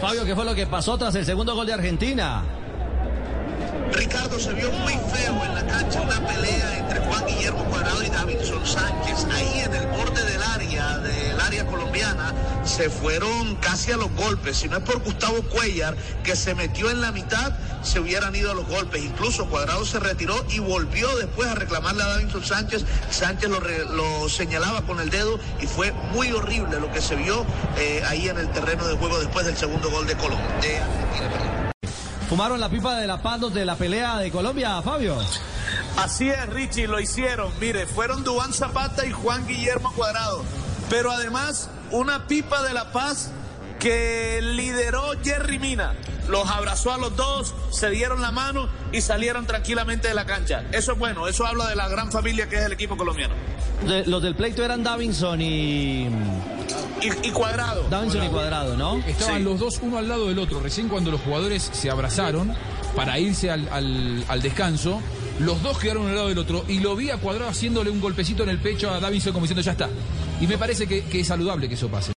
Fabio, ¿qué fue lo que pasó tras el segundo gol de Argentina? Ricardo se vio muy feo en la cancha una pelea se fueron casi a los golpes. Si no es por Gustavo Cuellar, que se metió en la mitad, se hubieran ido a los golpes. Incluso Cuadrado se retiró y volvió después a reclamarle a Davinson Sánchez. Sánchez lo, re, lo señalaba con el dedo y fue muy horrible lo que se vio eh, ahí en el terreno de juego después del segundo gol de Colombia, de Argentina. Perdón. ¿Fumaron la pipa de la paz de la pelea de Colombia, Fabio? Así es, Richie, lo hicieron. Mire, fueron Dubán Zapata y Juan Guillermo Cuadrado. Pero además, una pipa de la paz que lideró Jerry Mina. Los abrazó a los dos, se dieron la mano y salieron tranquilamente de la cancha. Eso es bueno, eso habla de la gran familia que es el equipo colombiano. De, los del pleito eran Davinson y... Y, y Cuadrado. Davinson y Cuadrado, ¿no? Estaban sí. los dos uno al lado del otro. Recién cuando los jugadores se abrazaron para irse al, al, al descanso, los dos quedaron al lado del otro y lo vi a Cuadrado haciéndole un golpecito en el pecho a Davinson como diciendo ya está. Y me parece que es saludable que eso pase.